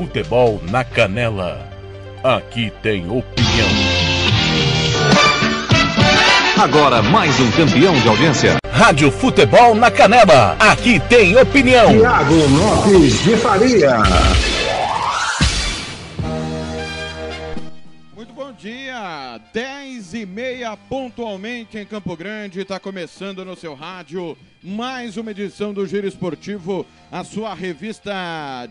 Futebol na Canela. Aqui tem opinião. Agora mais um campeão de audiência. Rádio Futebol na Canela. Aqui tem opinião. Tiago Lopes de Faria. Muito bom dia, 10 e meia pontualmente em Campo Grande, está começando no seu rádio mais uma edição do Giro Esportivo, a sua revista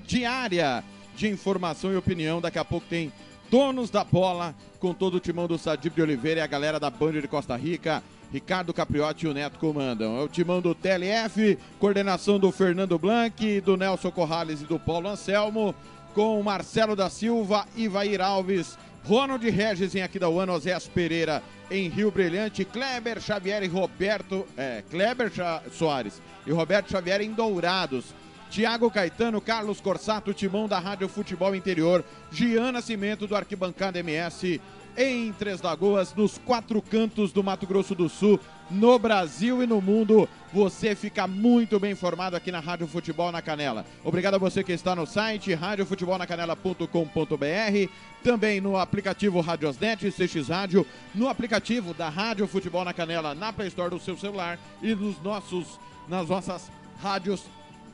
diária de informação e opinião. Daqui a pouco tem Donos da Bola com todo o timão do Sadib de Oliveira e a galera da Band de Costa Rica. Ricardo Capriotti e o Neto comandam. É o timão do TLF, coordenação do Fernando Blanc, do Nelson Corrales e do Paulo Anselmo, com Marcelo da Silva, Ivair Alves, Ronald Regis em Aquidauana, Osés Pereira em Rio Brilhante, Kleber Xavier e Roberto, é, Kleber Soares e Roberto Xavier em Dourados. Tiago Caetano, Carlos Corsato, timão da Rádio Futebol Interior, Gian Nascimento do Arquibancada MS, em Três Lagoas, nos quatro cantos do Mato Grosso do Sul, no Brasil e no mundo. Você fica muito bem informado aqui na Rádio Futebol na Canela. Obrigado a você que está no site radiofutebolnacanela.com.br, também no aplicativo Radiosnet, CX Rádio, no aplicativo da Rádio Futebol na Canela, na Play Store do seu celular e nos nossos, nas nossas rádios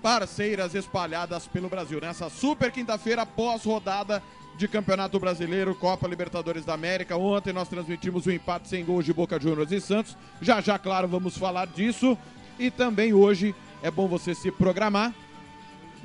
parceiras espalhadas pelo Brasil. Nessa super quinta-feira, pós-rodada de Campeonato Brasileiro, Copa Libertadores da América. Ontem nós transmitimos o empate sem gols de Boca Juniors e Santos. Já já, claro, vamos falar disso. E também hoje é bom você se programar.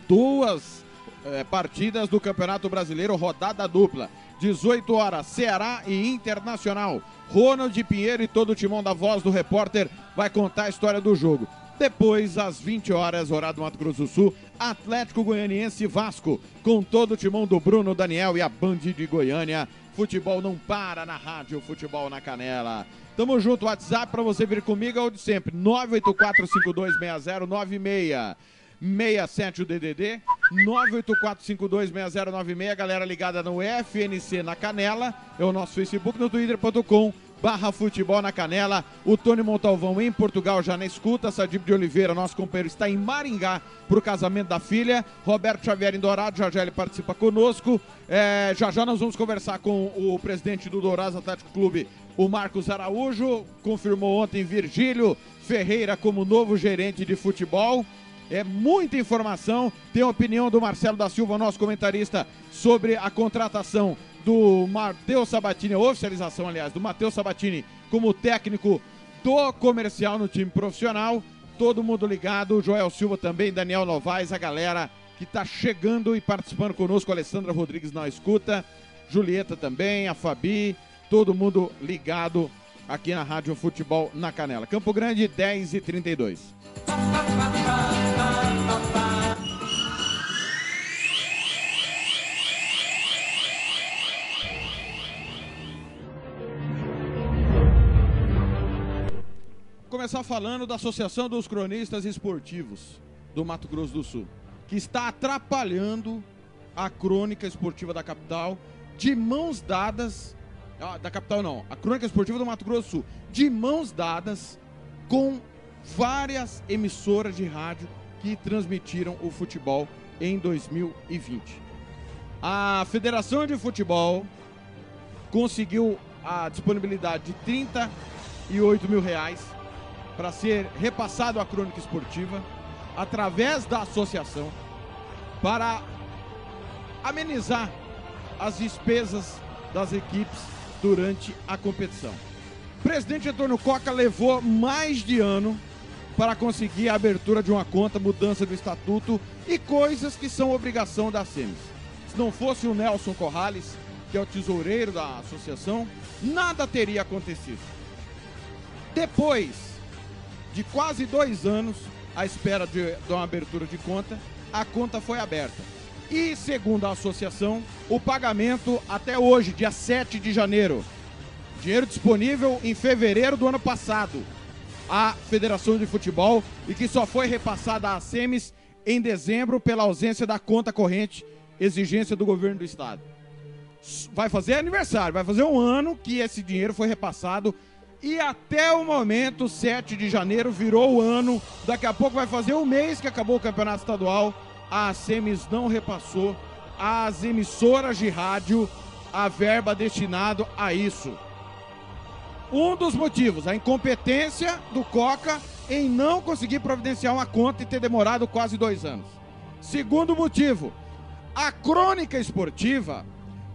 Duas é, partidas do Campeonato Brasileiro, rodada dupla. 18 horas, Ceará e Internacional. Ronald Pinheiro e todo o timão da voz do repórter vai contar a história do jogo. Depois, às 20 horas, horário do Mato Grosso do Sul, Atlético Goianiense e Vasco, com todo o timão do Bruno Daniel e a Band de Goiânia. Futebol não para na rádio, futebol na canela. Tamo junto, WhatsApp para você vir comigo é o de sempre, 984526096. 67 o DDD 984526096, galera ligada no FNC na Canela, é o nosso Facebook no twitter.com barra futebol na canela. O Tony Montalvão em Portugal já na escuta. Sadib de Oliveira, nosso companheiro, está em Maringá para o casamento da filha. Roberto Xavier em Dourado, já já ele participa conosco. É, já já nós vamos conversar com o presidente do Dourados Atlético Clube, o Marcos Araújo. Confirmou ontem Virgílio Ferreira como novo gerente de futebol. É muita informação. Tem a opinião do Marcelo da Silva, nosso comentarista, sobre a contratação do Matheus Sabatini, a oficialização, aliás, do Matheus Sabatini como técnico do comercial no time profissional. Todo mundo ligado, Joel Silva também, Daniel Novaes, a galera que está chegando e participando conosco, Alessandra Rodrigues na escuta, Julieta também, a Fabi, todo mundo ligado aqui na Rádio Futebol na Canela. Campo Grande, 10 e 32. Começar falando da Associação dos Cronistas Esportivos do Mato Grosso do Sul, que está atrapalhando a crônica esportiva da capital de mãos dadas. Ah, da capital não, a crônica esportiva do Mato Grosso do Sul, de mãos dadas com várias emissoras de rádio que transmitiram o futebol em 2020. A Federação de Futebol conseguiu a disponibilidade de 38 mil reais para ser repassado à crônica esportiva através da associação para amenizar as despesas das equipes durante a competição. O presidente Antônio Coca levou mais de ano para conseguir a abertura de uma conta, mudança do estatuto e coisas que são obrigação da SEMES. Se não fosse o Nelson Corrales, que é o tesoureiro da associação, nada teria acontecido. Depois de quase dois anos à espera de, de uma abertura de conta, a conta foi aberta. E, segundo a associação, o pagamento até hoje, dia 7 de janeiro. Dinheiro disponível em fevereiro do ano passado à Federação de Futebol e que só foi repassada à SEMES em dezembro pela ausência da conta corrente, exigência do governo do estado. Vai fazer aniversário, vai fazer um ano que esse dinheiro foi repassado e até o momento, 7 de janeiro, virou o ano. Daqui a pouco vai fazer um mês que acabou o campeonato estadual. A Semis não repassou às emissoras de rádio a verba destinada a isso. Um dos motivos, a incompetência do Coca em não conseguir providenciar uma conta e ter demorado quase dois anos. Segundo motivo, a crônica esportiva,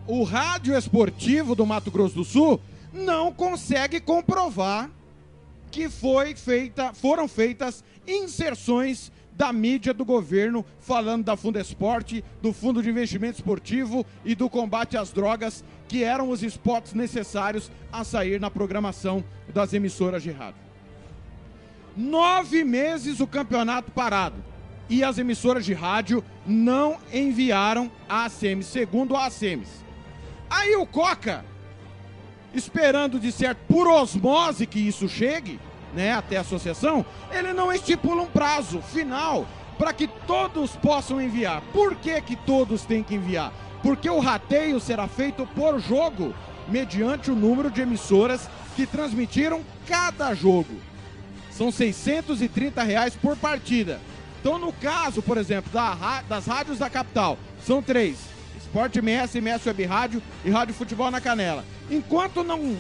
o rádio esportivo do Mato Grosso do Sul, não consegue comprovar que foi feita, foram feitas inserções da mídia do governo falando da Fundesporte, do Fundo de Investimento Esportivo e do combate às drogas, que eram os spots necessários a sair na programação das emissoras de rádio. Nove meses o campeonato parado e as emissoras de rádio não enviaram a ACM, segundo a ACMs. Aí o Coca, esperando de certo por osmose que isso chegue, né, até a associação, ele não estipula um prazo final para que todos possam enviar. Por que, que todos têm que enviar? Porque o rateio será feito por jogo, mediante o número de emissoras que transmitiram cada jogo. São 630 reais por partida. Então, no caso, por exemplo, da, das rádios da capital, são três: Esporte MS, MS Web Rádio e Rádio Futebol na Canela. Enquanto não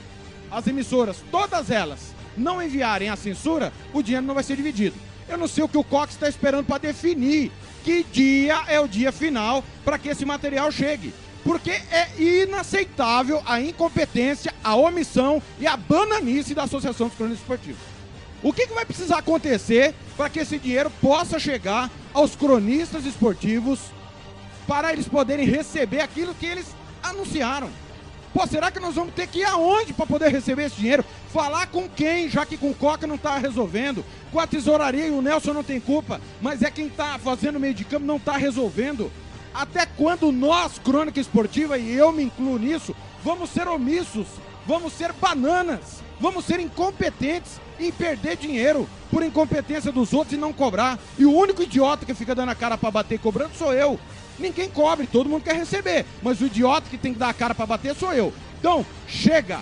as emissoras, todas elas, não enviarem a censura, o dinheiro não vai ser dividido. Eu não sei o que o Cox está esperando para definir que dia é o dia final para que esse material chegue. Porque é inaceitável a incompetência, a omissão e a bananice da Associação dos Cronistas Esportivos. O que, que vai precisar acontecer para que esse dinheiro possa chegar aos cronistas esportivos para eles poderem receber aquilo que eles anunciaram? Pô, será que nós vamos ter que ir aonde para poder receber esse dinheiro? Falar com quem, já que com o Coca não está resolvendo? Com a tesouraria e o Nelson não tem culpa, mas é quem está fazendo meio de campo não está resolvendo. Até quando nós, Crônica Esportiva, e eu me incluo nisso, vamos ser omissos, vamos ser bananas, vamos ser incompetentes em perder dinheiro por incompetência dos outros e não cobrar. E o único idiota que fica dando a cara para bater cobrando sou eu. Ninguém cobre, todo mundo quer receber. Mas o idiota que tem que dar a cara para bater sou eu. Então, chega.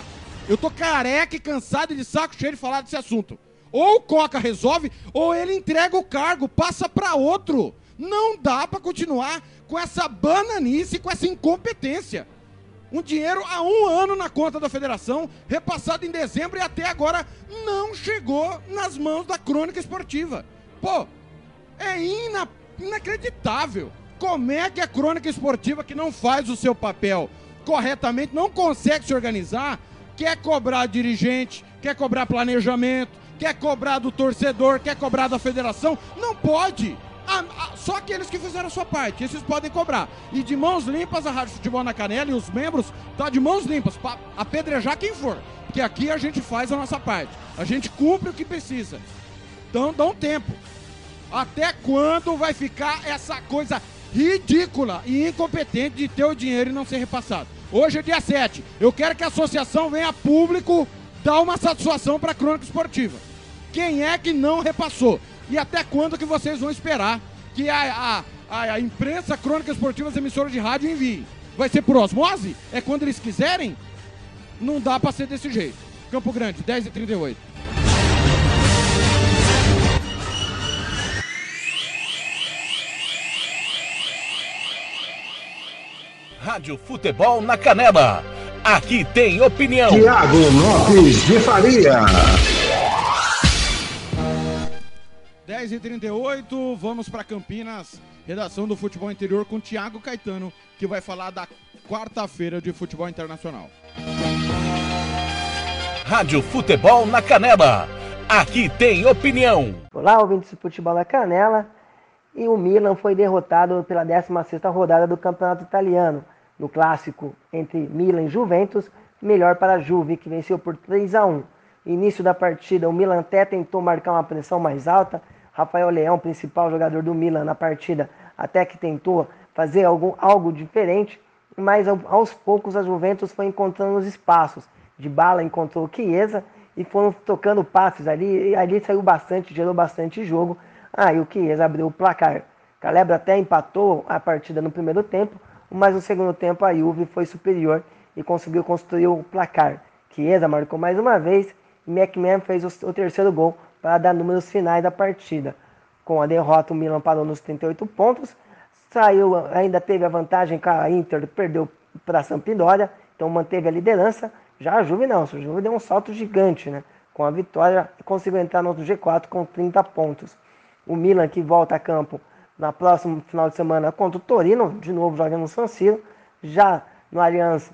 Eu tô careca e cansado de saco cheio de falar desse assunto. Ou o Coca resolve, ou ele entrega o cargo, passa para outro. Não dá para continuar com essa bananice, com essa incompetência. Um dinheiro há um ano na conta da federação, repassado em dezembro e até agora não chegou nas mãos da crônica esportiva. Pô, é ina inacreditável. Como é que a crônica esportiva que não faz o seu papel corretamente, não consegue se organizar, quer cobrar dirigente, quer cobrar planejamento, quer cobrar do torcedor, quer cobrar da federação? Não pode. Só aqueles que fizeram a sua parte, esses podem cobrar. E de mãos limpas, a Rádio Futebol na Canela e os membros tá de mãos limpas para apedrejar quem for. Porque aqui a gente faz a nossa parte. A gente cumpre o que precisa. Então dá um tempo. Até quando vai ficar essa coisa ridícula e incompetente de ter o dinheiro e não ser repassado. Hoje é dia 7. Eu quero que a associação venha a público dar uma satisfação para a crônica esportiva. Quem é que não repassou? E até quando que vocês vão esperar que a, a, a, imprensa crônica esportiva, as emissoras de rádio enviem? Vai ser por osmose? É quando eles quiserem? Não dá para ser desse jeito. Campo Grande, 10 e 38. Rádio Futebol na Canela. Aqui tem opinião. Tiago Lopes de Faria. 10 e 38 vamos para Campinas, redação do Futebol Interior com Tiago Caetano, que vai falar da quarta-feira de futebol internacional. Rádio Futebol na Canela. Aqui tem opinião. Olá, ouvintes do Futebol na Canela. E o Milan foi derrotado pela 16ª rodada do Campeonato Italiano no clássico entre Milan e Juventus, melhor para a Juve, que venceu por 3 a 1. Início da partida, o Milan até tentou marcar uma pressão mais alta. Rafael Leão, principal jogador do Milan na partida, até que tentou fazer algum, algo diferente, mas aos poucos a Juventus foi encontrando os espaços. De bala encontrou Chiesa e foram tocando passes ali, e ali saiu bastante, gerou bastante jogo. Aí ah, o Chiesa abriu o placar. Calebra até empatou a partida no primeiro tempo, mas no segundo tempo a Juve foi superior e conseguiu construir o placar. Chiesa marcou mais uma vez e McMahon fez o, terceiro gol para dar números finais da partida. Com a derrota, o Milan parou nos 38 pontos, saiu, ainda teve a vantagem que a Inter perdeu para a Sampdoria, então manteve a liderança. Já a Juve não, a Juve deu um salto gigante, né? Com a vitória, conseguiu entrar no G4 com 30 pontos. O Milan que volta a campo na próxima final de semana contra o Torino, de novo jogando no San Siro. Já no Allianz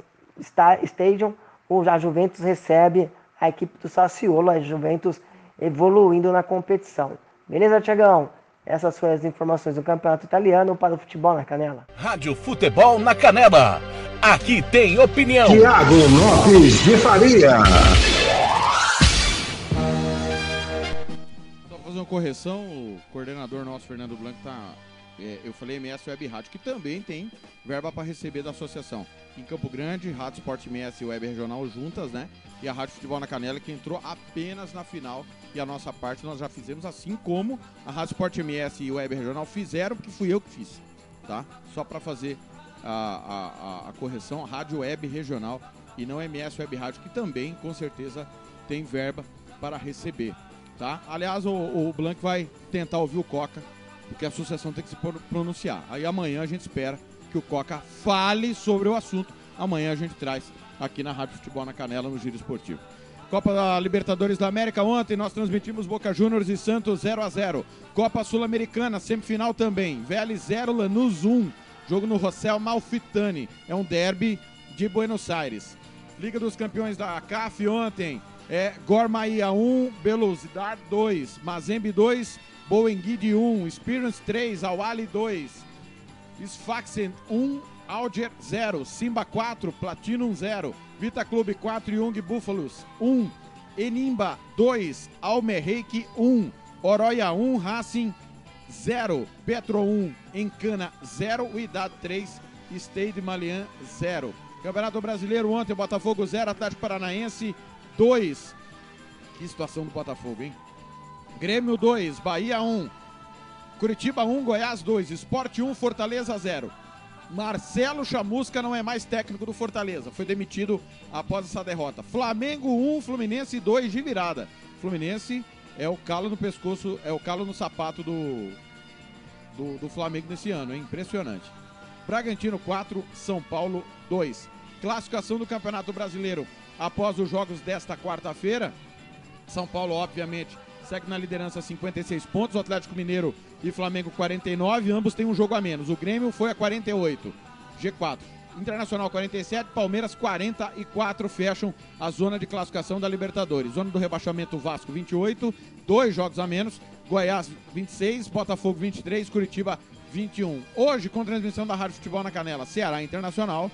Stadium, o a Juventus recebe a equipe do Sassuolo, a Juventus evoluindo na competição. Beleza, Tiagão? Essas foram as informações do Campeonato Italiano para o Futebol na Canela. Rádio Futebol na Canela. Aqui tem opinião. Tiago Lopes de Faria. Correção, o coordenador nosso, Fernando Blanco, tá. é, eu falei MS Web Rádio, que também tem verba para receber da associação. Em Campo Grande, Rádio Sport MS e Web Regional juntas, né? E a Rádio Futebol na Canela, que entrou apenas na final. E a nossa parte nós já fizemos, assim como a Rádio Sport MS e Web Regional fizeram, porque fui eu que fiz, tá? Só para fazer a, a, a, a correção, Rádio Web Regional e não MS Web Rádio, que também, com certeza, tem verba para receber, tá? Aliás, o, o Blanc vai tentar ouvir o Coca, porque a associação tem que se pro- pronunciar. Aí amanhã a gente espera que o Coca fale sobre o assunto. Amanhã a gente traz aqui na Rádio Futebol na Canela, no Giro Esportivo. Copa da Libertadores da América, ontem nós transmitimos Boca Juniors e Santos 0 a 0 Copa Sul-Americana, semifinal também. Vélez 0, Lanús 1. Jogo no Rossel Malfitani. É um derby de Buenos Aires. Liga dos Campeões da CAF ontem. É Gormaia 1, Belousidad 2, Mazembe 2, Boenguide 1, Experience 3, Awali 2, Sfaxen 1, Alger 0, Simba 4, Platinum 0, Vita Clube 4, Young Búfalos 1, Enimba 2, Almerreik 1, Oroia 1, Racing 0, Petro 1, Encana 0, Uidad 3, Stade Malian 0. Campeonato Brasileiro ontem, Botafogo 0, Atlético Paranaense 2. Que situação do Botafogo, hein? Grêmio 2, Bahia 1, Curitiba 1, Goiás 2, Esporte 1, Fortaleza 0. Marcelo Chamusca não é mais técnico do Fortaleza, foi demitido após essa derrota. Flamengo 1, Fluminense 2 de virada. Fluminense é o calo no pescoço, é o calo no sapato do, do, do Flamengo nesse ano, hein? Impressionante. Bragantino 4, São Paulo 2. Classificação do Campeonato Brasileiro após os jogos desta quarta-feira. São Paulo, obviamente, segue na liderança 56 pontos. O Atlético Mineiro e Flamengo 49. Ambos têm um jogo a menos. O Grêmio foi a 48. G4. Internacional 47, Palmeiras 44 fecham a zona de classificação da Libertadores. Zona do rebaixamento Vasco 28, dois jogos a menos. Goiás 26, Botafogo 23, Curitiba 21. Hoje, com transmissão da Rádio Futebol na Canela, Ceará Internacional,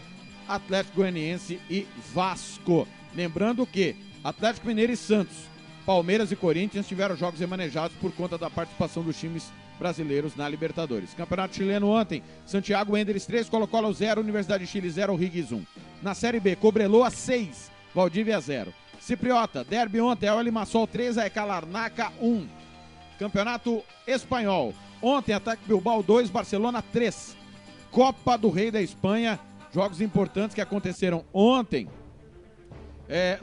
Atlético Goianiense e Vasco. Lembrando que Atlético Mineiro e Santos, Palmeiras e Corinthians tiveram jogos remanejados por conta da participação dos times brasileiros na Libertadores. Campeonato chileno ontem, Santiago Enders 3, Colo-Colo 0, Universidade de Chile 0, Riggs 1. Na Série B, Cobreloa 6, Valdívia 0. Cipriota, Derby ontem, El Limassol 3, Aeca Larnaca 1. Campeonato Espanhol, ontem, Ataque Bilbao 2, Barcelona 3. Copa do Rei da Espanha, jogos importantes que aconteceram ontem. É,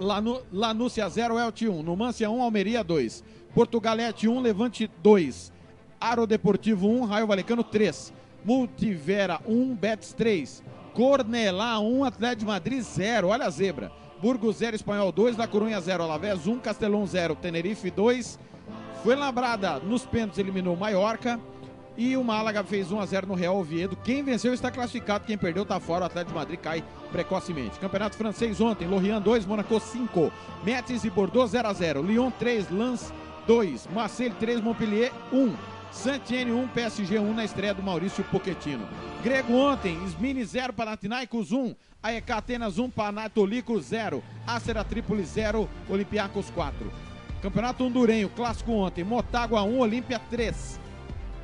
Lanúcia 0, Elche 1. Numância 1, Almeria 2. Portugalete 1, Levante 2. Aro Deportivo 1, Raio Valecano 3. Multivera 1, Betis 3. Cornelá 1, Atlético de Madrid 0. Olha a zebra. Burgos 0, Espanhol 2. La Corunha 0, Alavés 1. Castelão 0, Tenerife 2. Foi labrada nos pênaltis, eliminou Maiorca. E o Málaga fez 1 a 0 no Real Oviedo. Quem venceu está classificado, quem perdeu está fora. O Atlético de Madrid cai precocemente. Campeonato francês ontem, Lorient 2, Monaco 5. Metz e Bordeaux 0 a 0. Lyon 3, Lens 2. Marseille 3, Montpellier 1. Saint-Étienne 1, PSG 1 na estreia do Maurício Pochettino. Grego ontem, Smini 0, Panathinaikos 1. AEK Atenas 1, Panatolicos 0. Acera Trípoli 0, Olympiacos 4. Campeonato hondurenho, clássico ontem, Motágua 1, Olímpia 3.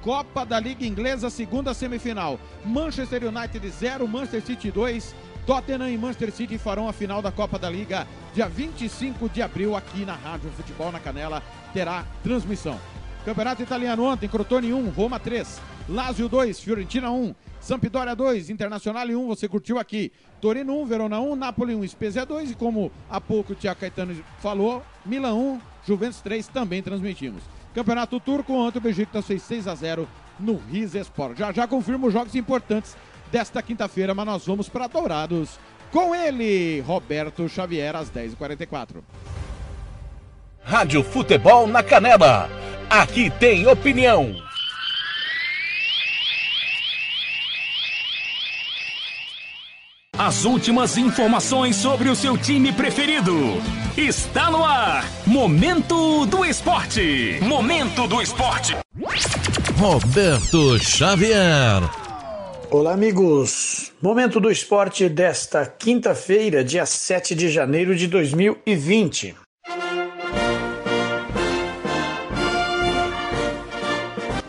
Copa da Liga Inglesa, segunda semifinal. Manchester United 0, Manchester City 2. Tottenham e Manchester City farão a final da Copa da Liga dia 25 de abril aqui na Rádio Futebol na Canela. Terá transmissão. Campeonato Italiano ontem, Crotone 1, Roma 3. Lazio 2, Fiorentina 1. Sampdoria 2, Internacional 1, você curtiu aqui. Torino 1, Verona 1, Napoli 1, Spezia 2 e como há pouco o Tiago Caetano falou, Milan 1, Juventus 3 também transmitimos. Campeonato Turco, ontem o Besiktas fez 6 a 0 no Riz Sport. Já já confirmo os jogos importantes desta quinta-feira, mas nós vamos para Dourados com ele, Roberto Xavier, às 10h44. Rádio Futebol na Canela. Aqui tem opinião. As últimas informações sobre o seu time preferido. Está no ar. Momento do Esporte. Momento do Esporte. Roberto Xavier. Olá, amigos. Momento do esporte desta quinta-feira, dia 7 de janeiro de 2020.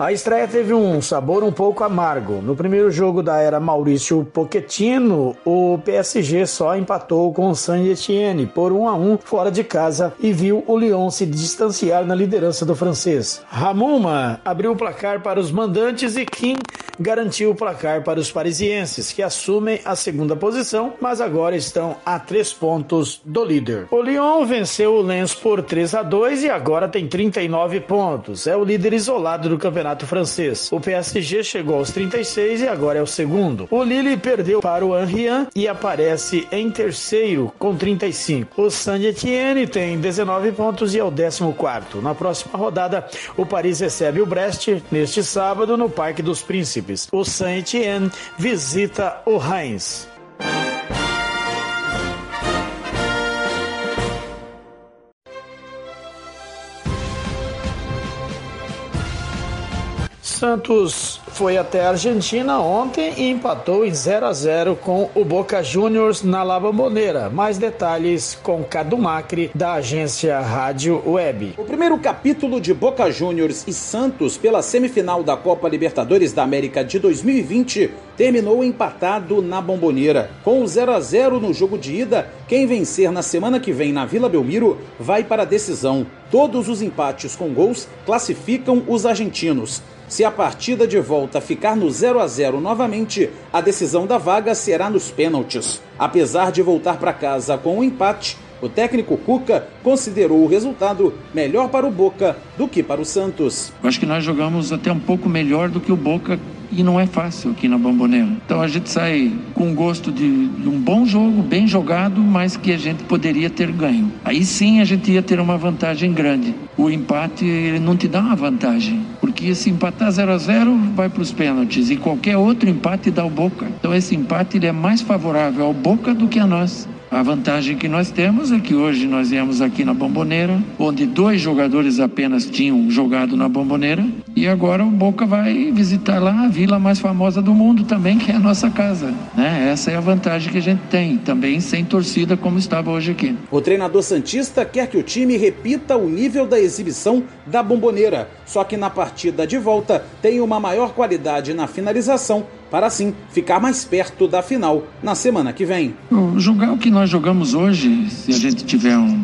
A estreia teve um sabor um pouco amargo. No primeiro jogo da era Maurício Pochettino, o PSG só empatou com o Saint-Etienne por 1 a 1 fora de casa e viu o Lyon se distanciar na liderança do francês. Ramuma abriu o placar para os mandantes e Kim garantiu o placar para os parisienses, que assumem a segunda posição, mas agora estão a três pontos do líder. O Lyon venceu o Lens por 3 a 2 e agora tem 39 pontos. É o líder isolado do campeonato campeonato francês. O PSG chegou aos 36 e agora é o segundo. O Lille perdeu para o Anrian e aparece em terceiro com 35. O Saint-Etienne tem 19 pontos e é o 14. Na próxima rodada, o Paris recebe o Brest neste sábado no Parque dos Príncipes. O Saint-Etienne visita o Reims. Santos foi até a Argentina ontem e empatou em 0 a 0 com o Boca Juniors na La Bombonera. Mais detalhes com Cadu Macri da agência Rádio Web. O primeiro capítulo de Boca Juniors e Santos pela semifinal da Copa Libertadores da América de 2020 terminou empatado na Bombonera. Com o 0 a 0 no jogo de ida, quem vencer na semana que vem na Vila Belmiro vai para a decisão. Todos os empates com gols classificam os argentinos. Se a partida de volta ficar no 0 a 0 novamente, a decisão da vaga será nos pênaltis. Apesar de voltar para casa com um empate, o técnico Cuca considerou o resultado melhor para o Boca do que para o Santos. Acho que nós jogamos até um pouco melhor do que o Boca e não é fácil aqui na Bomboneira. Então a gente sai com gosto de, de, um bom jogo, bem jogado, mas que a gente poderia ter ganho. Aí sim a gente ia ter uma vantagem grande. O empate ele não te dá uma vantagem, porque se empatar 0 a 0 vai para os pênaltis e qualquer outro empate dá o Boca. Então esse empate ele é mais favorável ao Boca do que a nós. A vantagem que nós temos é que hoje nós viemos aqui na Bomboneira, onde dois jogadores apenas tinham jogado na Bomboneira, e agora o Boca vai visitar lá a vila mais famosa do mundo também, que é a nossa casa. Né? Essa é a vantagem que a gente tem, também sem torcida como estava hoje aqui. O treinador Santista quer que o time repita o nível da exibição da Bomboneira, só que na partida de volta tem uma maior qualidade na finalização para assim ficar mais perto da final na semana que vem. Jogar o que nós jogamos hoje, se a gente tiver um,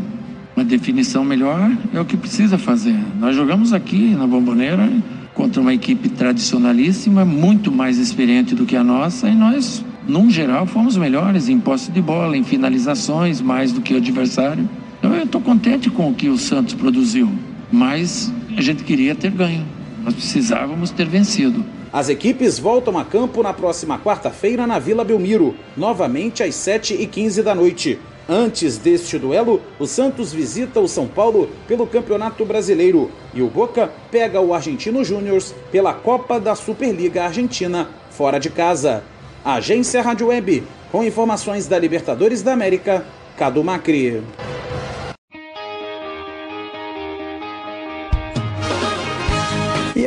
uma definição melhor, é o que precisa fazer. Nós jogamos aqui na Bomboneira contra uma equipe tradicionalíssima, muito mais experiente do que a nossa, e nós, num geral, fomos melhores em posse de bola, em finalizações, mais do que o adversário. Então eu estou contente com o que o Santos produziu, mas a gente queria ter ganho. Nós precisávamos ter vencido. As equipes voltam a campo na próxima quarta-feira na Vila Belmiro, novamente às 7h15 da noite. Antes deste duelo, o Santos visita o São Paulo pelo Campeonato Brasileiro e o Boca pega o Argentino Júnior pela Copa da Superliga Argentina, fora de casa. Agência Rádio Web, com informações da Libertadores da América, Cadu Macri.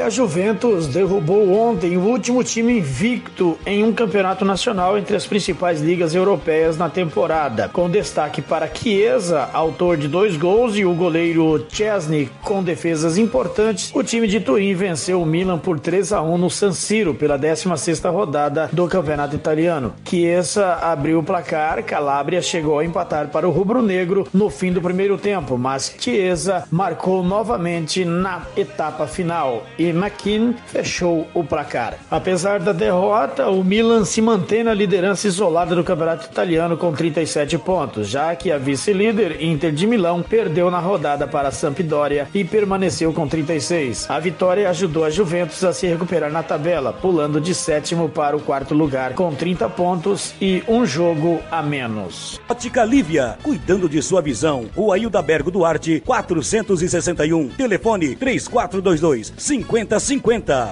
A Juventus derrubou ontem o último time invicto em um campeonato nacional entre as principais ligas europeias na temporada, com destaque para Chiesa, autor de dois gols, e o goleiro Chesney com defesas importantes. O time de Turim venceu o Milan por 3 a 1 no San Siro pela 16ª rodada do campeonato italiano. Chiesa abriu o placar, Calabria chegou a empatar para o rubro-negro no fim do primeiro tempo, mas Chiesa marcou novamente na etapa final. E McKean fechou o placar. Apesar da derrota, o Milan se mantém na liderança isolada do campeonato italiano com 37 pontos, já que a vice-líder Inter de Milão perdeu na rodada para a Sampdoria e permaneceu com 36. A vitória ajudou a Juventus a se recuperar na tabela, pulando de sétimo para o quarto lugar com 30 pontos e um jogo a menos. Ótica Lívia, cuidando de sua visão. Rua Hilda Bergo Duarte, 461. Telefone 3422 5050.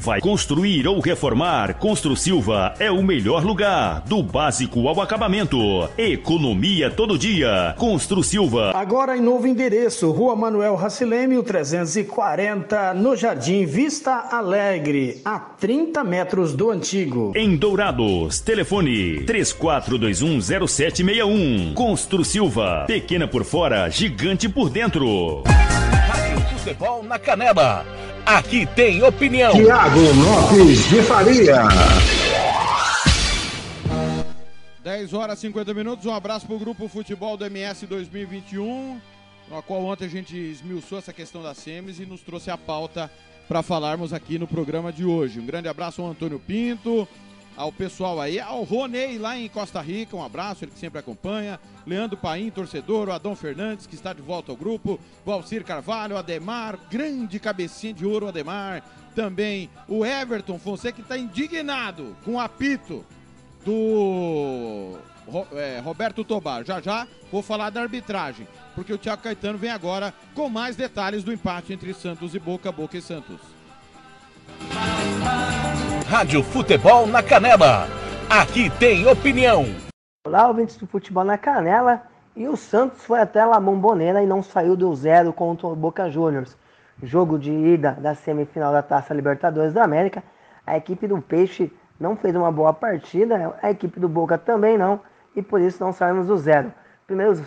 Vai construir ou reformar? Constru Silva é o melhor lugar. Do básico ao acabamento. Economia todo dia. Constru Silva. Agora em novo endereço, Rua Manuel Racileme, 340, no Jardim Vista Alegre, a 30 metros do antigo. Em Dourados, telefone 34210761. Constru Silva. Pequena por fora, gigante por dentro. Rádio Futebol na Canela. Aqui tem opinião. Tiago Lopes de Faria. 10 horas e 50 minutos. Um abraço para o Grupo Futebol do MS 2021, na qual ontem a gente esmiuçou essa questão das SEMES e nos trouxe a pauta para falarmos aqui no programa de hoje. Um grande abraço ao Antônio Pinto, ao pessoal aí, ao Ronei lá em Costa Rica, um abraço, ele que sempre acompanha. Leandro Paim, torcedor, o Adão Fernandes, que está de volta ao grupo, Valcir Carvalho, Ademar, grande cabecinha de ouro, Ademar. Também o Everton Fonseca, que está indignado com o apito do é, Roberto Tobar. Já já vou falar da arbitragem, porque o Thiago Caetano vem agora com mais detalhes do empate entre Santos e Boca, Boca e Santos. Rádio Futebol na Canela. Aqui tem opinião. Olá, ouvintes do Futebol na Canela. E o Santos foi até La Bombonera e não saiu do zero contra o Boca Juniors. Jogo de ida da semifinal da Taça Libertadores da América. A equipe do Peixe não fez uma boa partida, a equipe do Boca também não, e por isso não saímos do zero. Primeiros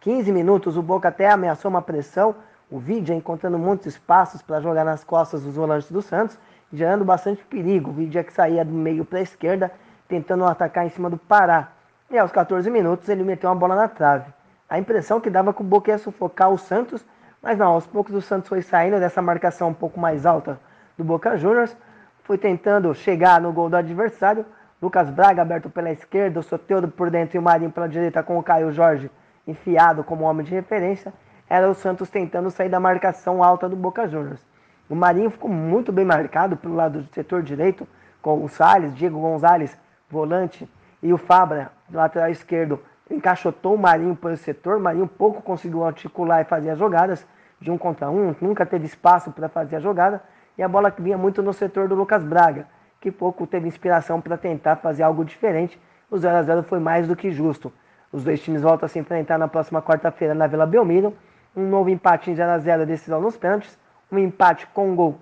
15 minutos, o Boca até ameaçou uma pressão, o Vidia encontrando muitos espaços para jogar nas costas dos volantes do Santos, gerando bastante perigo. O que saía do meio para a esquerda, tentando atacar em cima do Pará. E aos 14 minutos ele meteu uma bola na trave. A impressão que dava que o Boca ia sufocar o Santos, mas não, aos poucos o Santos foi saindo dessa marcação um pouco mais alta do Boca Juniors, foi tentando chegar no gol do adversário. Lucas Braga aberto pela esquerda, o Soteldo por dentro e o Marinho pela direita com o Caio Jorge enfiado como homem de referência. Era o Santos tentando sair da marcação alta do Boca Juniors. O Marinho ficou muito bem marcado pelo lado do setor direito, com o Salles, Diego Gonzalez, volante, e o Fabra, do lateral esquerdo, encaixotou o Marinho pelo setor. O Marinho pouco conseguiu articular e fazer as jogadas de um contra um, nunca teve espaço para fazer a jogada. E a bola que vinha muito no setor do Lucas Braga, que pouco teve inspiração para tentar fazer algo diferente. O 0 a 0 foi mais do que justo. Os dois times voltam a se enfrentar na próxima quarta-feira na Vila Belmiro. Um novo empate em 0 a 0 decisão nos pênaltis. Um empate com gol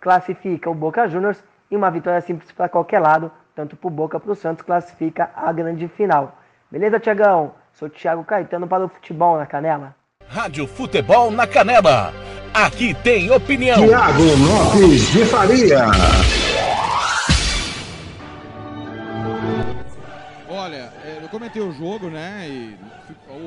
classifica o Boca Juniors e uma vitória simples para qualquer lado, tanto para o Boca para o Santos, classifica a grande final. Beleza, Tiagão? Sou Thiago Caetano para o Futebol na Canela. Rádio Futebol na Canela. Aqui tem opinião. Tiago Lopes de Faria. Olha, comentei o jogo, né? E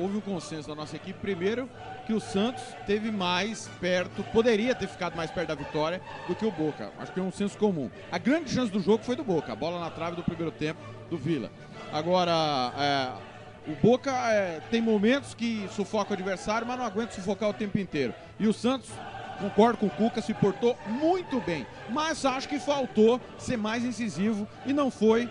houve o consenso da nossa equipe. Primeiro, que o Santos teve mais perto, poderia ter ficado mais perto da vitória do que o Boca. Acho que é um senso comum. A grande chance do jogo foi do Boca, a bola na trave do primeiro tempo do Vila. Agora, é, o Boca é, tem momentos que sufoca o adversário, mas não aguenta sufocar o tempo inteiro. E o Santos, concordo com o Cuca, se portou muito bem. Mas acho que faltou ser mais incisivo e não foi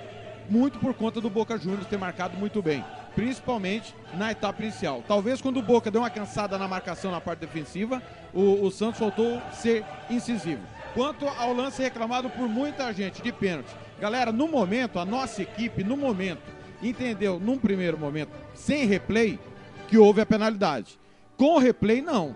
muito por conta do Boca Juniors ter marcado muito bem, principalmente na etapa inicial. Talvez quando o Boca deu uma cansada na marcação na parte defensiva, o, o Santos faltou ser incisivo. Quanto ao lance reclamado por muita gente de pênalti, galera, no momento, a nossa equipe, no momento, entendeu, num primeiro momento, sem replay, que houve a penalidade. Com replay, não.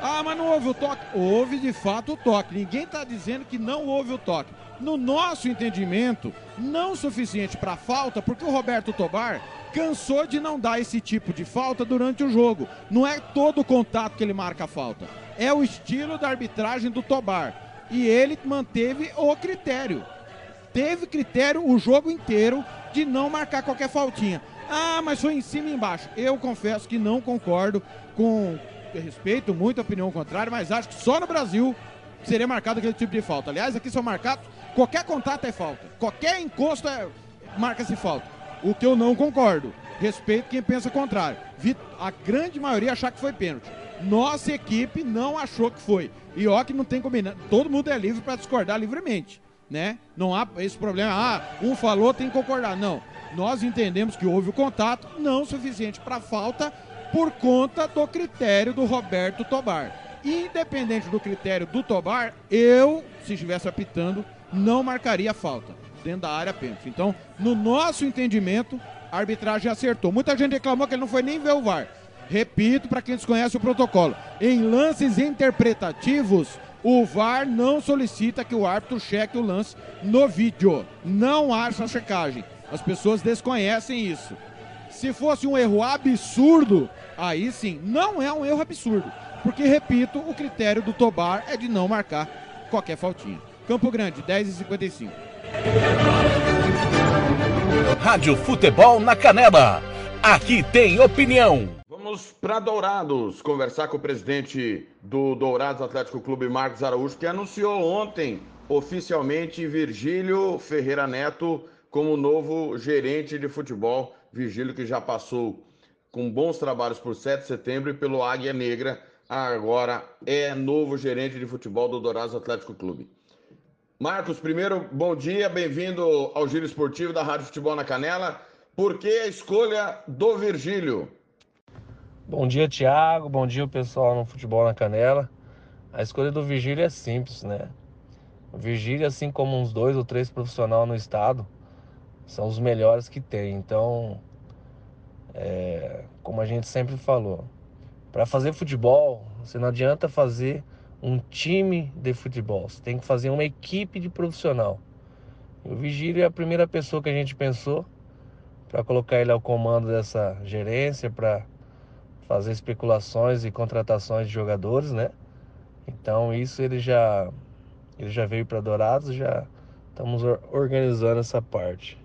Ah, mas não houve o toque. Houve de fato o toque. Ninguém está dizendo que não houve o toque. No nosso entendimento, não suficiente para falta, porque o Roberto Tobar cansou de não dar esse tipo de falta durante o jogo. Não é todo o contato que ele marca a falta. É o estilo da arbitragem do Tobar. E ele manteve o critério. Teve critério o jogo inteiro de não marcar qualquer faltinha. Ah, mas foi em cima e embaixo. Eu confesso que não concordo com respeito muito a opinião contrária, mas acho que só no Brasil seria marcado aquele tipo de falta. Aliás, aqui são marcados, qualquer contato é falta. Qualquer encosto é, marca-se falta. O que eu não concordo. Respeito quem pensa contrário. A grande maioria achar que foi pênalti. Nossa equipe não achou que foi. E ó que não tem combinado. Todo mundo é livre para discordar livremente, né? Não há esse problema. Ah, um falou, tem que concordar. Não. Nós entendemos que houve o contato não suficiente para falta por conta do critério do Roberto Tobar. Independente do critério do Tobar, eu, se estivesse apitando, não marcaria falta dentro da área pênalti. Então, no nosso entendimento, a arbitragem acertou. Muita gente reclamou que ele não foi nem ver o VAR. Repito para quem desconhece o protocolo. Em lances interpretativos, o VAR não solicita que o árbitro cheque o lance no vídeo. Não há essa checagem. As pessoas desconhecem isso. Se fosse um erro absurdo, aí sim, não é um erro absurdo. Porque, repito, o critério do Tobar é de não marcar qualquer faltinha. Campo Grande, 10 e 55 Rádio Futebol na Canela. Aqui tem opinião. Vamos para Dourados conversar com o presidente do Dourados Atlético Clube, Marcos Araújo, que anunciou ontem oficialmente Virgílio Ferreira Neto como novo gerente de futebol. Virgílio que já passou com bons trabalhos por 7 de setembro e pelo Águia Negra, agora é novo gerente de futebol do Dourados Atlético Clube. Marcos, primeiro, bom dia, bem-vindo ao Giro Esportivo da Rádio Futebol na Canela. Por que a escolha do Virgílio? Bom dia, Thiago. Bom dia, pessoal no Futebol na Canela. A escolha do Virgílio é simples, né? O Virgílio, assim como uns dois ou três profissionais no estado, são os melhores que tem. Então, é, como a gente sempre falou, para fazer futebol, você não adianta fazer um time de futebol. Você tem que fazer uma equipe de profissional. o Vigílio é a primeira pessoa que a gente pensou para colocar ele ao comando dessa gerência, para fazer especulações e contratações de jogadores, né? Então isso ele já ele já veio para Dourados, já estamos organizando essa parte.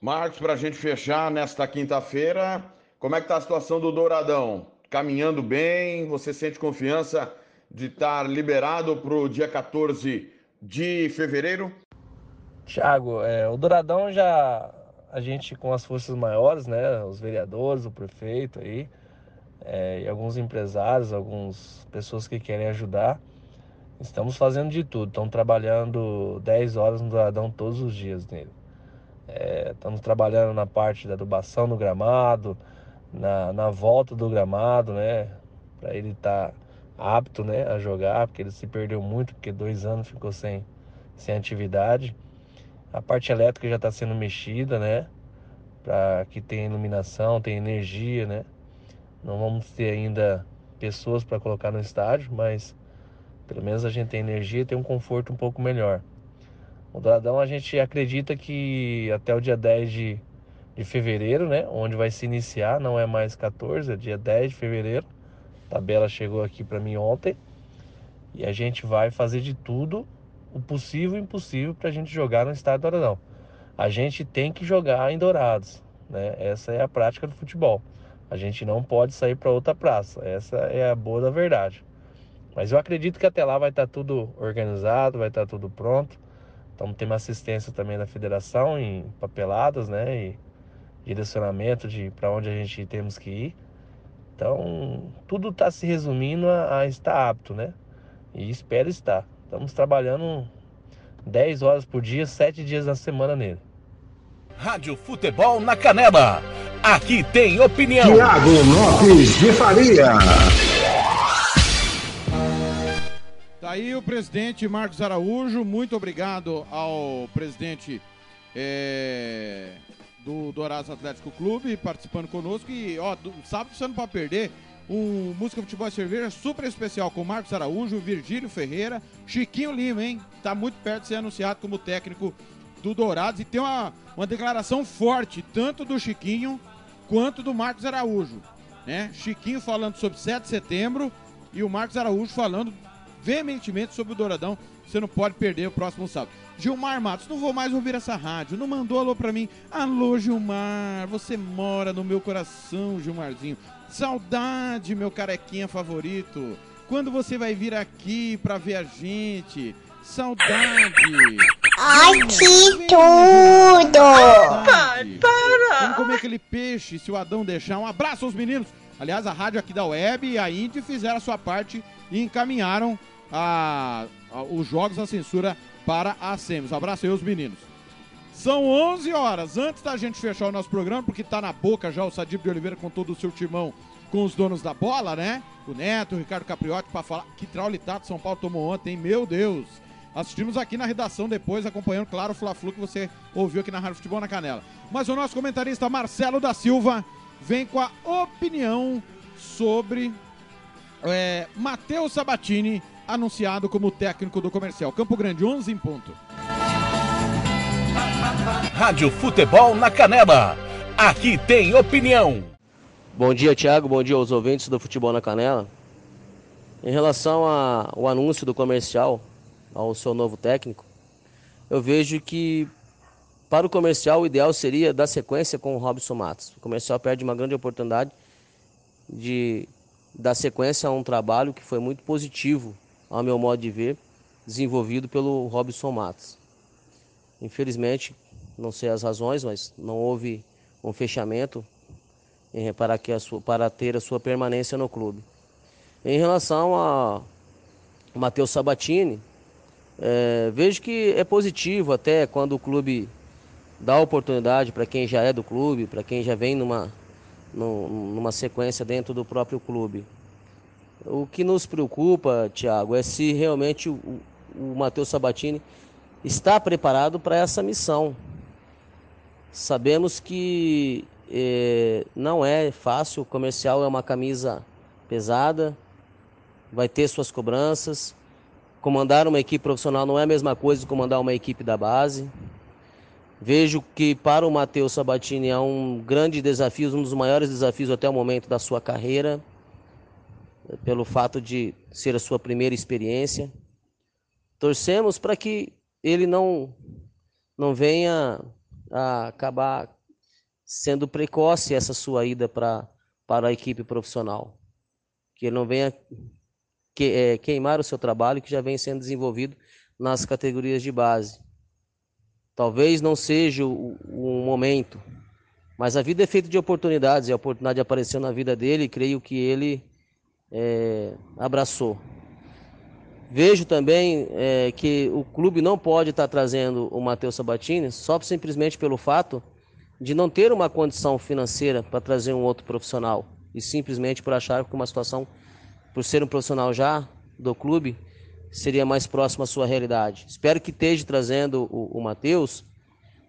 Marcos, para a gente fechar nesta quinta-feira, como é que está a situação do Douradão? Caminhando bem? Você sente confiança de estar liberado para o dia 14 de fevereiro? Tiago, é, o Douradão já a gente com as forças maiores, né, os vereadores, o prefeito aí, é, e alguns empresários, algumas pessoas que querem ajudar, estamos fazendo de tudo. Estamos trabalhando 10 horas no Douradão todos os dias nele. É, estamos trabalhando na parte da adubação do gramado, na, na volta do gramado, né, para ele estar tá apto né, a jogar, porque ele se perdeu muito, porque dois anos ficou sem, sem atividade. A parte elétrica já está sendo mexida, né? Para que tenha iluminação, tenha energia, né? Não vamos ter ainda pessoas para colocar no estádio, mas pelo menos a gente tem energia e tem um conforto um pouco melhor. O Douradão a gente acredita que até o dia 10 de, de fevereiro, né? Onde vai se iniciar, não é mais 14, é dia 10 de fevereiro tabela chegou aqui para mim ontem. E a gente vai fazer de tudo o possível e impossível para a gente jogar no estádio Douradão. A gente tem que jogar em Dourados, né? Essa é a prática do futebol. A gente não pode sair para outra praça. Essa é a boa da verdade. Mas eu acredito que até lá vai estar tá tudo organizado, vai estar tá tudo pronto. Então tem uma assistência também da federação em papeladas, né? E direcionamento de para onde a gente temos que ir. Então, tudo está se resumindo a, a, estar apto, né? E espero estar. Estamos trabalhando 10 horas por dia, 7 dias na semana nele. Rádio Futebol na Canela. Aqui tem opinião. Tiago Lopes de Faria. Tá aí o presidente Marcos Araújo. Muito obrigado ao presidente é, do Dourados Atlético Clube participando conosco. E, ó, do, sábado você não pode perder um Música Futebol e Cerveja super especial com Marcos Araújo, Virgílio Ferreira, Chiquinho Lima, hein? Tá muito perto de ser anunciado como técnico do Dourados. E tem uma, uma declaração forte, tanto do Chiquinho quanto do Marcos Araújo. Né? Chiquinho falando sobre 7 de setembro e o Marcos Araújo falando veementemente sobre o Douradão. Você não pode perder o próximo sábado. Gilmar Matos, não vou mais ouvir essa rádio. Não mandou alô pra mim. Alô, Gilmar, você mora no meu coração, Gilmarzinho. Saudade, meu carequinha favorito. Quando você vai vir aqui pra ver a gente? Saudade! Ai, que tudo! Pai, para! Vamos comer aquele peixe, se o Adão deixar. Um abraço aos meninos. Aliás, a rádio aqui da Web e a Indy fizeram a sua parte e encaminharam a, os jogos, a censura para a SEMES. Abraço aí aos meninos. São 11 horas. Antes da gente fechar o nosso programa, porque tá na boca já o Sadib de Oliveira com todo o seu timão com os donos da bola, né? O Neto, o Ricardo Capriotti, para falar que traulitato São Paulo tomou ontem, meu Deus. Assistimos aqui na redação depois, acompanhando, claro, o Fla-Flu que você ouviu aqui na Rádio Futebol na Canela. Mas o nosso comentarista Marcelo da Silva vem com a opinião sobre é, Matheus Sabatini, anunciado como técnico do comercial. Campo Grande, 11 em ponto. Rádio Futebol na Canela. Aqui tem opinião. Bom dia, Thiago. Bom dia aos ouvintes do Futebol na Canela. Em relação ao anúncio do comercial ao seu novo técnico, eu vejo que para o comercial o ideal seria dar sequência com o Robson Matos. O comercial perde uma grande oportunidade de dar sequência a um trabalho que foi muito positivo, ao meu modo de ver, desenvolvido pelo Robson Matos. Infelizmente, não sei as razões, mas não houve um fechamento para, que sua, para ter a sua permanência no clube. Em relação a Matheus Sabatini, é, vejo que é positivo até quando o clube dá oportunidade para quem já é do clube, para quem já vem numa, numa sequência dentro do próprio clube. O que nos preocupa, Thiago, é se realmente o, o Matheus Sabatini está preparado para essa missão. Sabemos que é, não é fácil, o comercial é uma camisa pesada, vai ter suas cobranças. Comandar uma equipe profissional não é a mesma coisa que comandar uma equipe da base. Vejo que para o Matheus Sabatini é um grande desafio, um dos maiores desafios até o momento da sua carreira, pelo fato de ser a sua primeira experiência. Torcemos para que ele não, não venha a acabar sendo precoce essa sua ida pra, para a equipe profissional. Que ele não venha que, é, queimar o seu trabalho que já vem sendo desenvolvido nas categorias de base. Talvez não seja o, o momento, mas a vida é feita de oportunidades e a oportunidade apareceu na vida dele e creio que ele é, abraçou. Vejo também é, que o clube não pode estar trazendo o Matheus Sabatini só simplesmente pelo fato de não ter uma condição financeira para trazer um outro profissional e simplesmente por achar que uma situação, por ser um profissional já do clube, seria mais próxima à sua realidade. Espero que esteja trazendo o, o Matheus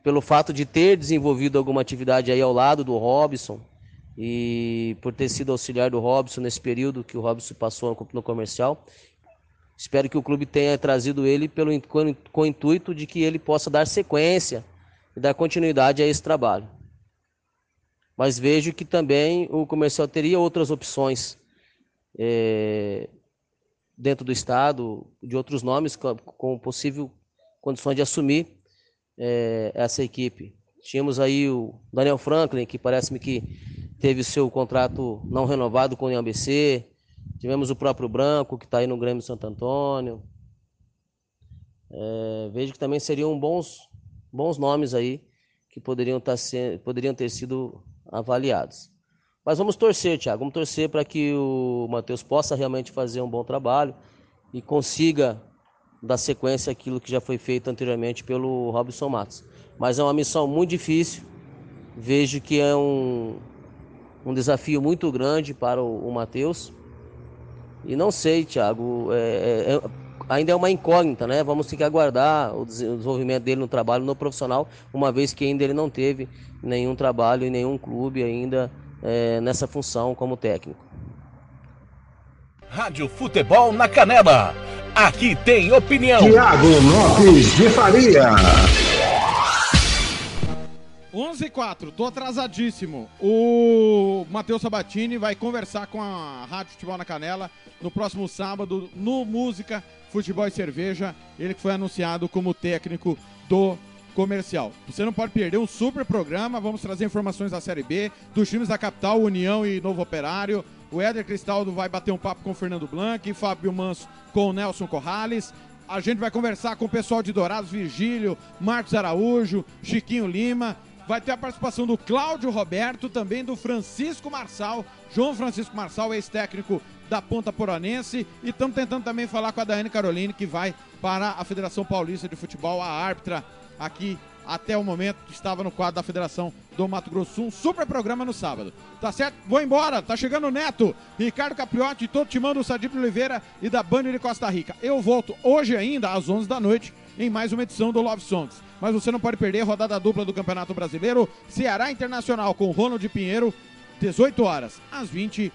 pelo fato de ter desenvolvido alguma atividade aí ao lado do Robson e por ter sido auxiliar do Robson nesse período que o Robson passou no comercial. Espero que o clube tenha trazido ele pelo, com, o intuito de que ele possa dar sequência e dar continuidade a esse trabalho. Mas vejo que também o comercial teria outras opções é, dentro do Estado, de outros nomes com, com possível condições de assumir é, essa equipe. Tínhamos aí o Daniel Franklin, que parece-me que teve seu contrato não renovado com o IABC. Tivemos o próprio Branco, que está aí no Grêmio Santo Antônio. É, vejo que também seriam bons bons nomes aí que poderiam, tá ser, poderiam ter sido avaliados. Mas vamos torcer, Thiago, vamos torcer para que o Matheus possa realmente fazer um bom trabalho e consiga dar sequência àquilo que já foi feito anteriormente pelo Robson Matos. Mas é uma missão muito difícil, vejo que é um, um desafio muito grande para o, o Matheus. E não sei, Thiago, é, é, é ainda é uma incógnita, né? Vamos ter que aguardar o desenvolvimento dele no trabalho no profissional, uma vez que ainda ele não teve nenhum trabalho em nenhum clube ainda é, nessa função como técnico. Rádio Futebol na Canela. Aqui tem opinião. Tiago Lopes de Faria. 11 e 4, tô atrasadíssimo. O Matheus Sabatini vai conversar com a Rádio Futebol na Canela no próximo sábado no Música Futebol e Cerveja, ele que foi anunciado como técnico do comercial. Você não pode perder um super programa. Vamos trazer informações da Série B, dos times da capital, União e Novo Operário. O Éder Cristaldo vai bater um papo com o Fernando Blanc, Fábio Manso com o Nelson Corrales. A gente vai conversar com o pessoal de Dourados, Virgílio, Marcos Araújo, Chiquinho Lima. Vai ter a participação do Cláudio Roberto, também do Francisco Marçal, João Francisco Marçal, ex-técnico da Ponta Poranense. E estamos tentando também falar com a Daiane Caroline, que vai para a Federação Paulista de Futebol, a árbitra aqui até o momento estava no quadro da Federação do Mato Grosso. Um super programa no sábado. Tá certo? Vou embora. Tá chegando o Neto, Ricardo Capriotti, todo timão do Sadip Oliveira e da Band de Costa Rica. Eu volto hoje ainda, às 11 da noite, em mais uma edição do Love Songs. Mas você não pode perder a rodada dupla do Campeonato Brasileiro. Ceará Internacional com Ronald Pinheiro, 18 horas. Às 20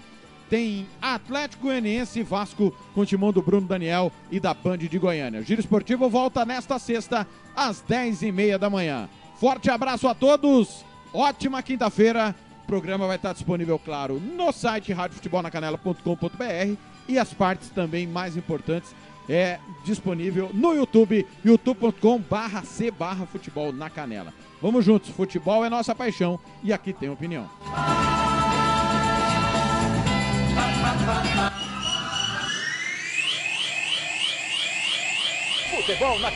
tem Atlético Goianiense e Vasco com o timão do Bruno Daniel e da Band de Goiânia. O Giro Esportivo volta nesta sexta às 10h30 da manhã. Forte abraço a todos, ótima quinta-feira. O programa vai estar disponível, claro, no site radiofutebolnacanela.com.br e as partes também mais importantes é disponível no YouTube, youtube.com barra C barra futebol na canela. Vamos juntos, futebol é nossa paixão e aqui tem opinião. Futebol na